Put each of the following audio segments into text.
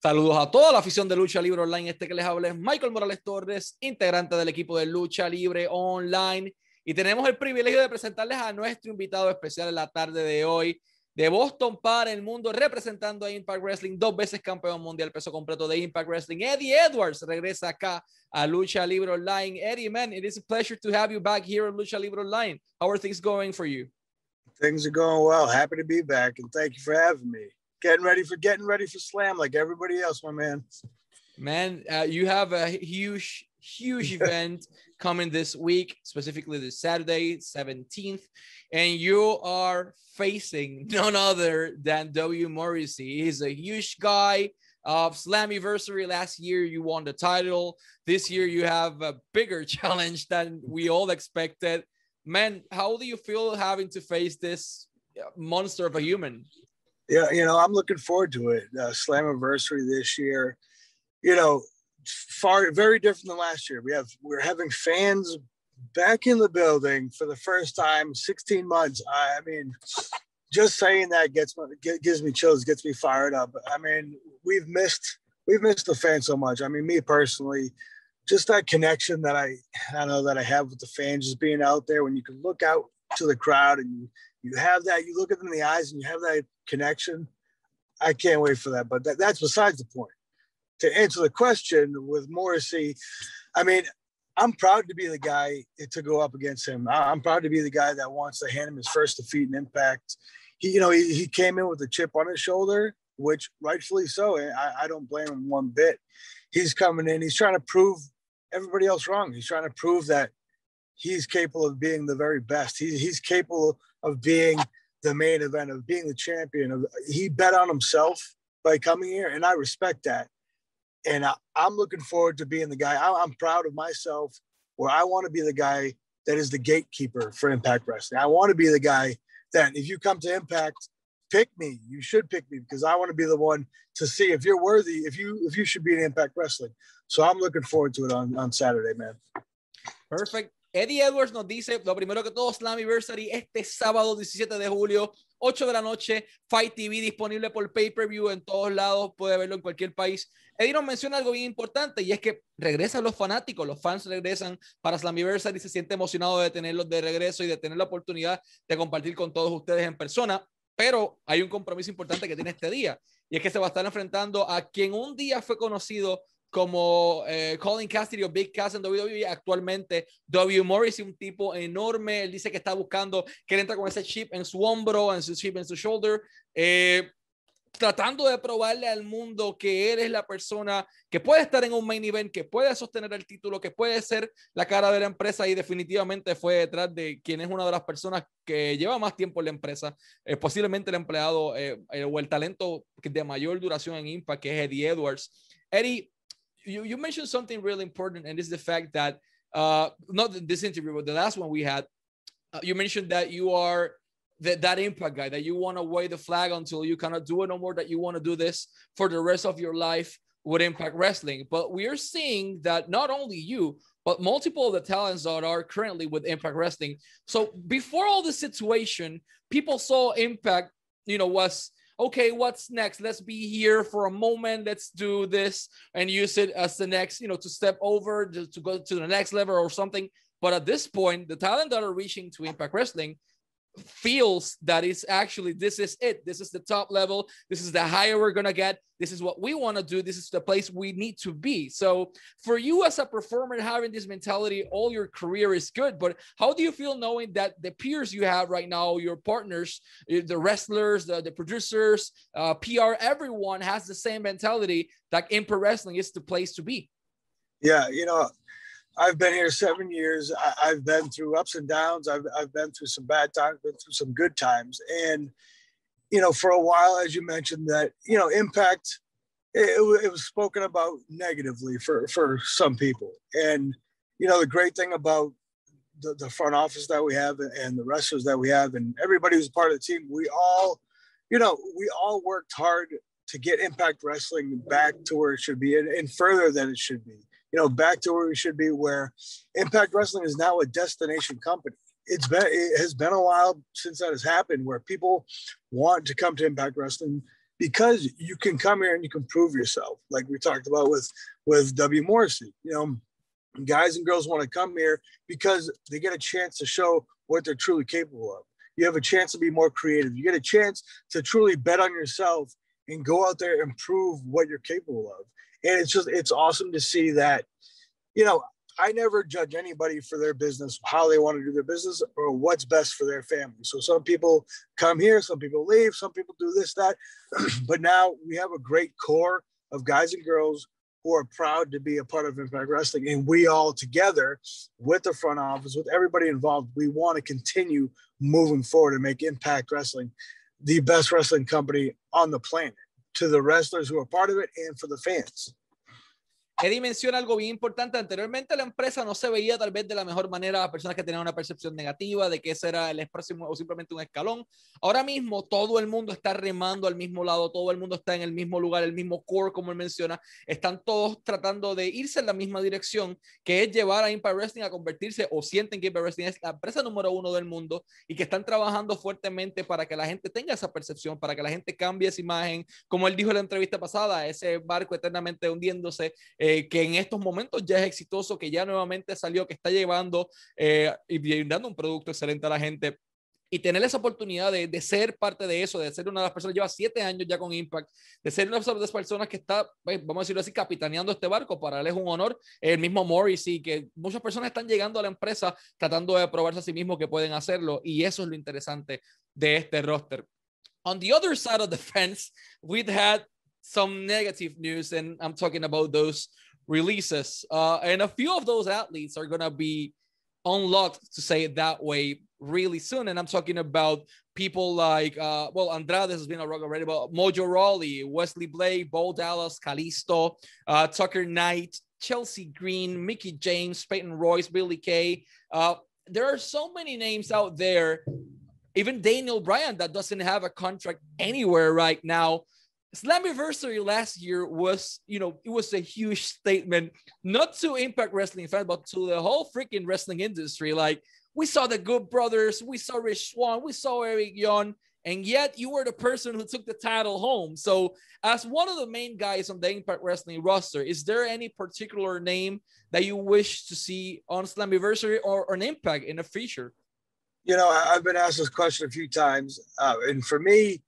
Saludos a toda la afición de Lucha Libre Online. Este que les habla es Michael Morales Torres, integrante del equipo de Lucha Libre Online. Y tenemos el privilegio de presentarles a nuestro invitado especial en la tarde de hoy, de Boston para el mundo, representando a Impact Wrestling, dos veces campeón mundial peso completo de Impact Wrestling. Eddie Edwards regresa acá a Lucha Libre Online. Eddie, man, it is a pleasure to have you back here at Lucha Libre Online. How are things going for you? Things are going well. Happy to be back, and thank you for having me getting ready for getting ready for slam like everybody else my man. Man uh, you have a huge huge event coming this week specifically this saturday 17th and you are facing none other than w. Morrissey. He's a huge guy of slammiversary. Last year you won the title. This year you have a bigger challenge than we all expected. Man how do you feel having to face this monster of a human yeah, you know, I'm looking forward to it. Uh, Slammiversary this year, you know, far very different than last year. We have we're having fans back in the building for the first time 16 months. I, I mean, just saying that gets me gives me chills, gets me fired up. I mean, we've missed we've missed the fans so much. I mean, me personally, just that connection that I I know that I have with the fans, just being out there when you can look out to the crowd and you you have that, you look at them in the eyes and you have that connection. I can't wait for that. But that, that's besides the point. To answer the question with Morrissey, I mean, I'm proud to be the guy to go up against him. I'm proud to be the guy that wants to hand him his first defeat in Impact. He, you know, he, he came in with a chip on his shoulder, which rightfully so. I, I don't blame him one bit. He's coming in. He's trying to prove everybody else wrong. He's trying to prove that he's capable of being the very best. He, he's capable of being the main event, of being the champion. Of he bet on himself by coming here, and I respect that. And I, am looking forward to being the guy. I, I'm proud of myself, where I want to be the guy that is the gatekeeper for Impact Wrestling. I want to be the guy that if you come to Impact, pick me. You should pick me because I want to be the one to see if you're worthy, if you if you should be in Impact Wrestling. So I'm looking forward to it on, on Saturday, man. Perfect. Eddie Edwards nos dice, lo primero que todo, Slammiversary este sábado 17 de julio, 8 de la noche, Fight TV disponible por pay-per-view en todos lados, puede verlo en cualquier país. Eddie nos menciona algo bien importante y es que regresan los fanáticos, los fans regresan para Slammiversary se siente emocionado de tenerlos de regreso y de tener la oportunidad de compartir con todos ustedes en persona. Pero hay un compromiso importante que tiene este día y es que se va a estar enfrentando a quien un día fue conocido como eh, Colin Cassidy o Big Cass en WWE, actualmente W. Morris, un tipo enorme, él dice que está buscando que él entra con ese chip en su hombro, en su chip en su shoulder, eh, tratando de probarle al mundo que él es la persona que puede estar en un main event, que puede sostener el título, que puede ser la cara de la empresa y definitivamente fue detrás de quien es una de las personas que lleva más tiempo en la empresa, eh, posiblemente el empleado o el talento de mayor duración en Impact, que es Eddie Edwards. Eddie, you, you mentioned something really important, and it's the fact that uh, not this interview, but the last one we had, uh, you mentioned that you are that that impact guy that you want to wave the flag until you cannot do it no more. That you want to do this for the rest of your life with Impact Wrestling. But we are seeing that not only you, but multiple of the talents that are currently with Impact Wrestling. So before all the situation, people saw Impact, you know, was okay, what's next? Let's be here for a moment. Let's do this and use it as the next, you know, to step over to, to go to the next level or something. But at this point, the talent that are reaching to Impact Wrestling feels that it's actually this is it. This is the top level. This is the higher we're gonna get. This is what we want to do. This is the place we need to be. So for you as a performer having this mentality all your career is good but how do you feel knowing that the peers you have right now your partners eh, the wrestlers the, the producers uh, pr everyone has the same mentality that Impact Wrestling is the place to be? Yeah you know I've been here seven years. I, have been through ups and downs. I've, I've been through some bad times, been through some good times. And, you know, for a while, as you mentioned, that, you know, impact, it, it was spoken about negatively for, for some people. And, you know, the great thing about the, the front office that we have and the wrestlers that we have and everybody who's part of the team, we all, you know, we all worked hard to get Impact Wrestling back to where it should be and, and further than it should be you know, back to where we should be, where Impact Wrestling is now a destination company. It's been it has been a while since that has happened, where people want to come to Impact Wrestling because you can come here and you can prove yourself, like we talked about with with W Morrissey. You know, guys and girls want to come here because they get a chance to show what they're truly capable of. You have a chance to be more creative. You get a chance to truly bet on yourself and go out there and prove what you're capable of. And it's just it's awesome to see that, you know, I never judge anybody for their business, how they want to do their business, or what's best for their family. So some people come here, some people leave, some people do this, that. but now we have a great core of guys and girls who are proud to be a part of Impact Wrestling. And we all together, with the front office, with everybody involved, we want to continue moving forward and make Impact Wrestling the best wrestling company on the planet to the wrestlers who are part of it and for the fans. Eddie menciona algo bien importante. Anteriormente la empresa no se veía tal vez de la mejor manera a personas que tenían una percepción negativa de que ese era el próximo o simplemente un escalón. Ahora mismo todo el mundo está remando al mismo lado, todo el mundo está en el mismo lugar, el mismo core, como él menciona. Están todos tratando de irse en la misma dirección, que es llevar a Impact Wrestling a convertirse o sienten que Impact Wrestling es la empresa número uno del mundo y que están trabajando fuertemente para que la gente tenga esa percepción, para que la gente cambie esa imagen. Como él dijo en la entrevista pasada, ese barco eternamente hundiéndose. Que en estos momentos ya es exitoso, que ya nuevamente salió, que está llevando eh, y brindando un producto excelente a la gente. Y tener esa oportunidad de, de, ser parte de eso, de ser una de las personas, lleva siete años ya con Impact, de ser una de las personas que está, pues, vamos a decirlo así, capitaneando este barco, para él es un honor. El mismo Morrissey, que muchas personas están llegando a la empresa tratando de probarse a sí mismos que pueden hacerlo, y eso es lo interesante de este roster. On the other side of the fence, we've had some negative news, and I'm talking about those releases. Uh, and a few of those athletes are going to be unlocked, to say it that way, really soon. And I'm talking about people like, uh, well, Andrade has been a rock already, but Mojo Rawley, Wesley Blake, Bo Dallas, Kalisto, uh, Tucker Knight, Chelsea Green, Mickie James, Peyton Royce, Billie Kay. Uh, there are so many names out there. Even Daniel Bryan that doesn't have a contract anywhere right now. Slammiversary last year was, you know, it was a huge statement, not to Impact Wrestling fans, but to the whole freaking wrestling industry. Like, we saw the Good Brothers, we saw Rich Swann, we saw Eric Young, and yet you were the person who took the title home. So, as one of the main guys on the Impact Wrestling roster, is there any particular name that you wish to see on Slammiversary or, an Impact in the future? You know, I've been asked this question a few times, uh, and for me,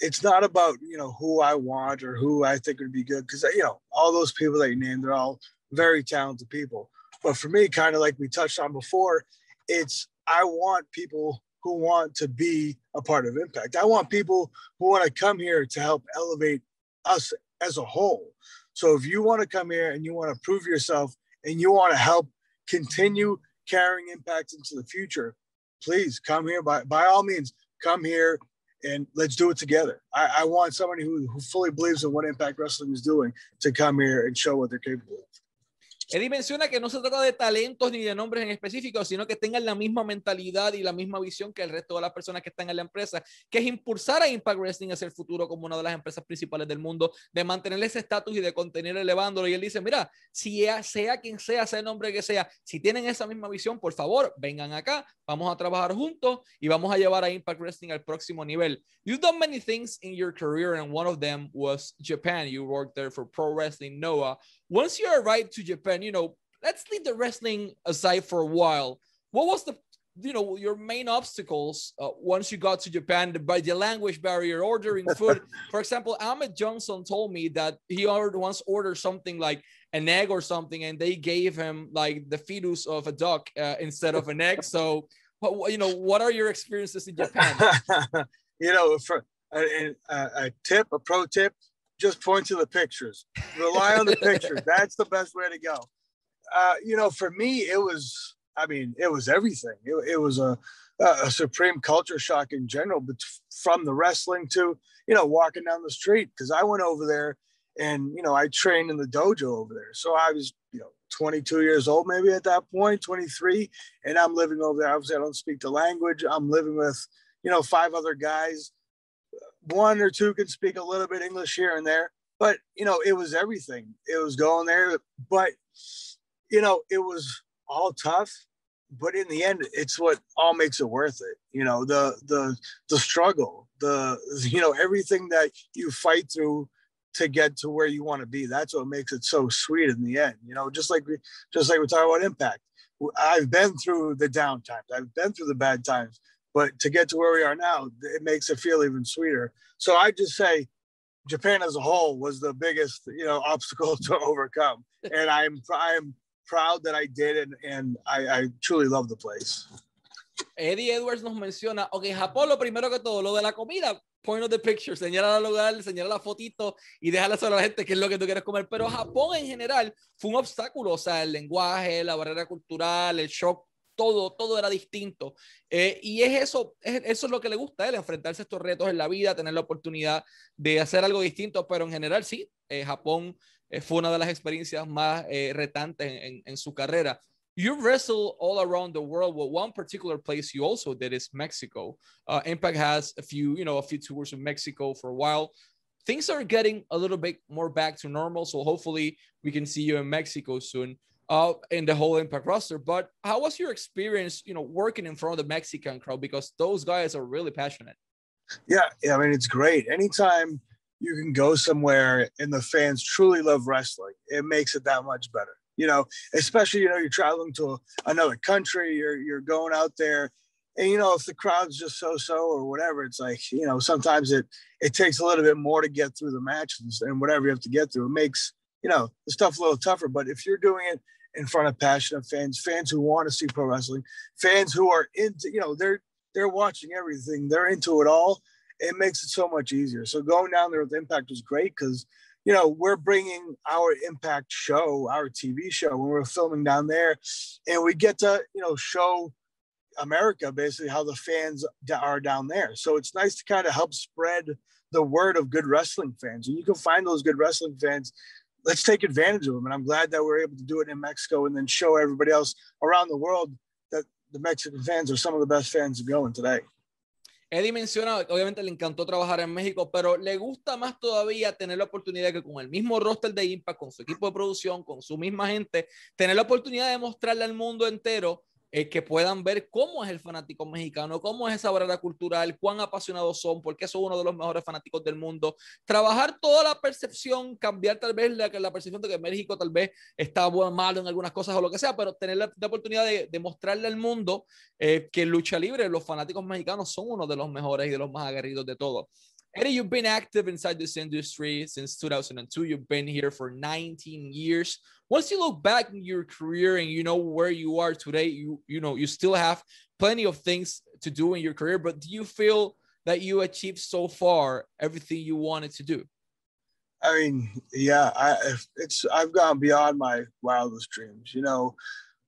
it's not about you know who I want or who I think would be good because uh, you know all those people that you named they're all very talented people. But for me, kind of like we touched on before, it's I want people who want to be a part of Impact. I want people who want to come here to help elevate us as a whole. So if you want to come here and you want to prove yourself and you want to help continue carrying Impact into the future, please come here by by all means come here and let's do it together. I, I want somebody who, who fully believes in what Impact Wrestling is doing to come here and show what they're capable of. Eddie menciona que no se trata de talentos ni de nombres en específico, sino que tengan la misma mentalidad y la misma visión que el resto de las personas que están en la empresa, que es impulsar a Impact Wrestling hacia el futuro como una de las empresas principales del mundo, de mantener ese estatus y de continuar elevándolo. Y él dice, mira, si sea quien sea, sea el nombre que sea, si tienen esa misma visión, por favor, vengan acá, vamos a trabajar juntos y vamos a llevar a Impact Wrestling al próximo nivel. You've done many things in your career and one of them was Japan. You worked there for Pro Wrestling Noah. Once you arrived to Japan, you know, let's leave the wrestling aside for a while. What was the you know your main obstacles uh, once you got to Japan by the language barrier, ordering food. For example, Ahmed Johnson told me that he ordered, once ordered something like an egg or something, and they gave him like the fetus of a duck uh, instead of an egg. So, what, you know, what are your experiences in Japan? you know, for a, a, a tip, a pro tip, just point to the pictures. Rely on the pictures. That's the best way to go. Uh, you know, for me, it was, I mean, it was everything. It, it was a, a supreme culture shock in general, but from the wrestling to, you know, walking down the street. Cause I went over there and, you know, I trained in the dojo over there. So I was, you know, 22 years old, maybe at that point, 23. And I'm living over there. Obviously, I don't speak the language. I'm living with, you know, five other guys one or two can speak a little bit English here and there, but you know, it was everything. It was going there, but you know, it was all tough, but in the end, it's what all makes it worth it. You know, the the the struggle, the you know everything that you fight through to get to where you want to be. That's what makes it so sweet in the end. You know, just like we just like we're talking about impact. I've been through the down times. I've been through the bad times, but to get to where we are now, it makes it feel even sweeter. So I just say Japan as a whole was the biggest, you know, obstacle to overcome. And I'm I'm proud that I did and, and I, I truly love the place. Eddie Edwards nos menciona, ok, Japón, lo primero que todo, lo de la comida, point of the picture, señala el lugar, señala la fotito y déjala saber a la gente qué es lo que tú quieres comer. Pero Japón en general fue un obstáculo, o sea, el lenguaje, la barrera cultural, el shock, todo, todo era distinto. Eh, y es eso, es, eso es lo que le gusta a él, enfrentarse a estos retos en la vida, tener la oportunidad de hacer algo distinto, pero en general sí, eh, Japón eh, fue una de las experiencias más retantes en, su carrera. you wrestle all around the world. Well, one particular place you also did is Mexico. Uh, Impact has a few, you know, a few tours in Mexico for a while. Things are getting a little bit more back to normal, so hopefully we can see you in Mexico soon. Uh, in the whole Impact roster. But how was your experience, you know, working in front of the Mexican crowd because those guys are really passionate. Yeah, yeah. I mean, it's great. Anytime you can go somewhere and the fans truly love wrestling, it makes it that much better you know, especially, you know, you're traveling to another country, you're, you're going out there and, you know, if the crowd's just so-so or whatever, it's like, you know, sometimes it, it takes a little bit more to get through the matches and whatever you have to get through. It makes, you know, the stuff a little tougher, but if you're doing it in front of passionate fans, fans who want to see pro wrestling, fans who are into, you know, they're, they're watching everything. They're into it all. It makes it so much easier. So going down there with Impact was great because you know, we're bringing our impact show, our TV show, when we're filming down there, and we get to, you know, show America basically how the fans are down there. So it's nice to kind of help spread the word of good wrestling fans. And you can find those good wrestling fans. Let's take advantage of them. And I'm glad that we're able to do it in Mexico and then show everybody else around the world that the Mexican fans are some of the best fans going today. Eddie menciona, obviamente le encantó trabajar en México, pero le gusta más todavía tener la oportunidad que con el mismo roster de Impact, con su equipo de producción, con su misma gente, tener la oportunidad de mostrarle al mundo entero eh, que puedan ver cómo es el fanático mexicano, cómo es esa barrera cultural, cuán apasionados son, por qué son uno de los mejores fanáticos del mundo. Trabajar toda la percepción, cambiar tal vez la, la percepción de que México tal vez está malo en algunas cosas o lo que sea, pero tener la, oportunidad de, mostrarle al mundo eh, que lucha libre los fanáticos mexicanos son uno de los mejores y de los más aguerridos de todos. Eddie, you've been active inside this industry since 2002. You've been here for 19 years. Once you look back in your career and you know where you are today, you you know you still have plenty of things to do in your career. But do you feel that you achieved so far everything you wanted to do? I mean, yeah, I it's I've gone beyond my wildest dreams. You know,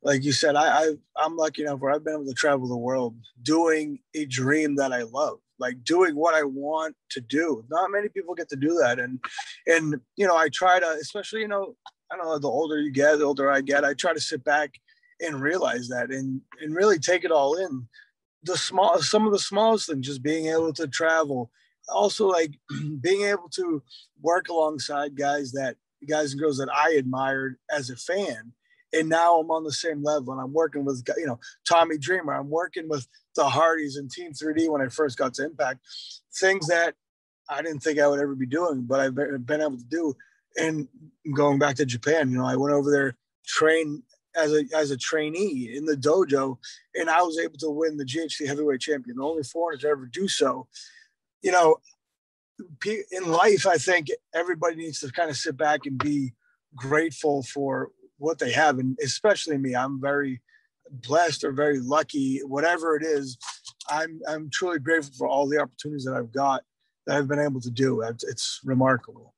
like you said, I, I I'm lucky enough where I've been able to travel the world doing a dream that I love like doing what I want to do. Not many people get to do that. And and you know, I try to, especially, you know, I don't know, the older you get, the older I get, I try to sit back and realize that and and really take it all in. The small some of the smallest things, just being able to travel. Also like being able to work alongside guys that guys and girls that I admired as a fan and now I'm on the same level and I'm working with you know Tommy Dreamer I'm working with the Hardys and Team 3D when I first got to Impact things that I didn't think I would ever be doing but I've been able to do and going back to Japan you know I went over there train as a as a trainee in the dojo and I was able to win the GHC heavyweight champion the only foreigner to ever do so you know in life I think everybody needs to kind of sit back and be grateful for what they have, and especially me, I'm very blessed or very lucky, whatever it is. I'm I'm truly grateful for all the opportunities that I've got that I've been able to do. It's remarkable.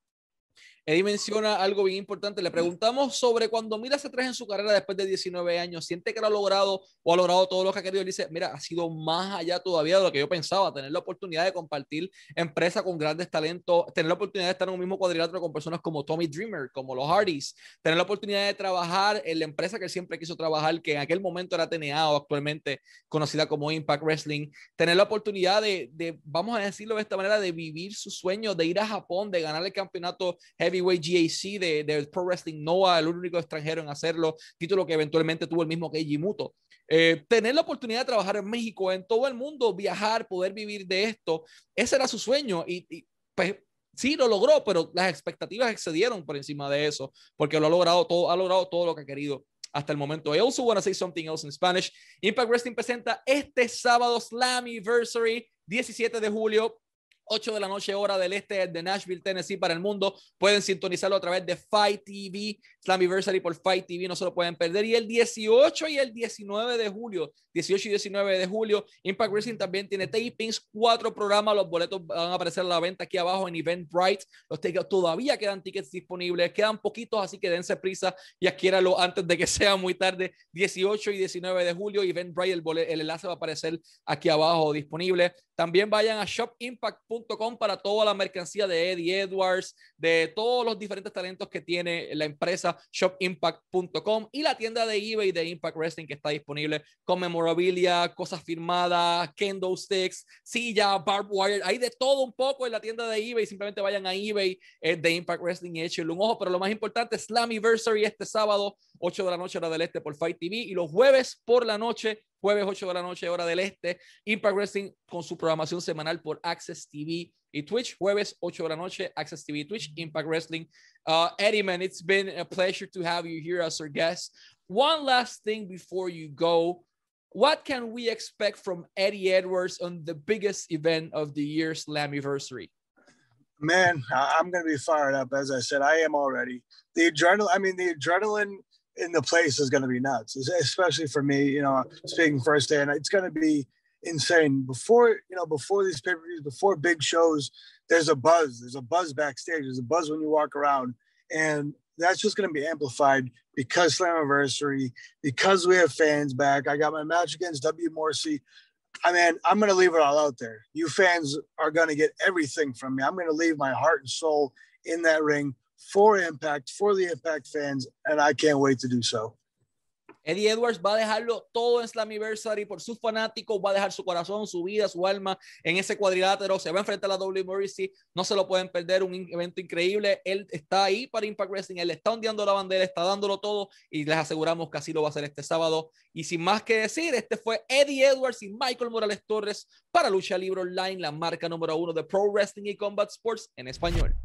Eddie menciona algo bien importante. Le preguntamos sobre cuando mira hacia atrás en su carrera después de 19 años, ¿siente que lo ha logrado o ha logrado todo lo que ha querido? Él dice, mira, ha sido más allá todavía de lo que yo pensaba, tener la oportunidad de compartir empresa con grandes talentos, tener la oportunidad de estar en un mismo cuadrilátero con personas como Tommy Dreamer, como los Hardys, tener la oportunidad de trabajar en la empresa que siempre quiso trabajar, que en aquel momento era TNA o actualmente conocida como Impact Wrestling, tener la oportunidad de, de vamos a decirlo de esta manera, de vivir su sueño, de ir a Japón, de ganar el campeonato Heavyweight GAC de, de, Pro Wrestling Noah, el único extranjero en hacerlo, título que eventualmente tuvo el mismo Keiji Muto. Eh, tener la oportunidad de trabajar en México, en todo el mundo, viajar, poder vivir de esto, ese era su sueño y, y pues sí lo logró, pero las expectativas excedieron por encima de eso, porque lo ha logrado todo, ha logrado todo lo que ha querido hasta el momento. I also want to say something else in Spanish. Impact Wrestling presenta este sábado Slammiversary, 17 de julio, 8 de la noche, hora del este de Nashville, Tennessee, para el mundo. Pueden sintonizarlo a través de Fight TV, Slammiversary por Fight TV, no se lo pueden perder. Y el 18 y el 19 de julio, 18 y 19 de julio, Impact Wrestling también tiene tapings, cuatro programas. Los boletos van a aparecer a la venta aquí abajo en Eventbrite. Los todavía quedan tickets disponibles, quedan poquitos, así que dense prisa y adquiéralo antes de que sea muy tarde. 18 y 19 de julio, Eventbrite, el, el enlace va a aparecer aquí abajo disponible. También vayan a shopimpact.com para toda la mercancía de Eddie Edwards, de todos los diferentes talentos que tiene la empresa shopimpact.com y la tienda de eBay de Impact Wrestling que está disponible con memorabilia, cosas firmadas, kendo sticks, silla, barbed wire, hay de todo un poco en la tienda de eBay. Simplemente vayan a eBay eh, de Impact Wrestling y échenle un ojo. Pero lo más importante, Slammiversary este sábado, 8 de la noche, hora del este por Fight TV y los jueves por la noche jueves 8 de la noche, hora del este. Impact Wrestling con su programación semanal por AXS TV y Twitch. Jueves 8 de la noche, AXS TV, Twitch, Impact Wrestling. Uh, Eddie, man, it's been a pleasure to have you here as our guest. One last thing before you go. What can we expect from Eddie Edwards on the biggest event of the year, Slammiversary? Man, I'm going to be fired up. As I said, I am already. The adrenaline, I mean, the adrenaline in the place is going to be nuts, especially for me. You know, speaking firsthand, it's going to be insane. Before you know, before these pay per views, before big shows, there's a buzz. There's a buzz backstage. There's a buzz when you walk around, and that's just going to be amplified because Slammiversary, because we have fans back. I got my match against W. Morrissey. I mean, I'm going to leave it all out there. You fans are going to get everything from me. I'm going to leave my heart and soul in that ring for Impact, for the Impact fans, and I can't wait to do so. Eddie Edwards va a dejarlo todo en Slammiversary por sus fanáticos, va a dejar su corazón, su vida, su alma en ese cuadrilátero, se va a enfrentar a la W Morrissey, no se lo pueden perder, un evento increíble, él está ahí para Impact Wrestling, él está ondeando la bandera, está dándolo todo y les aseguramos que así lo va a hacer este sábado. Y sin más que decir, este fue Eddie Edwards y Michael Morales Torres para Lucha Libre Online, la marca número uno de Pro Wrestling y Combat Sports en español.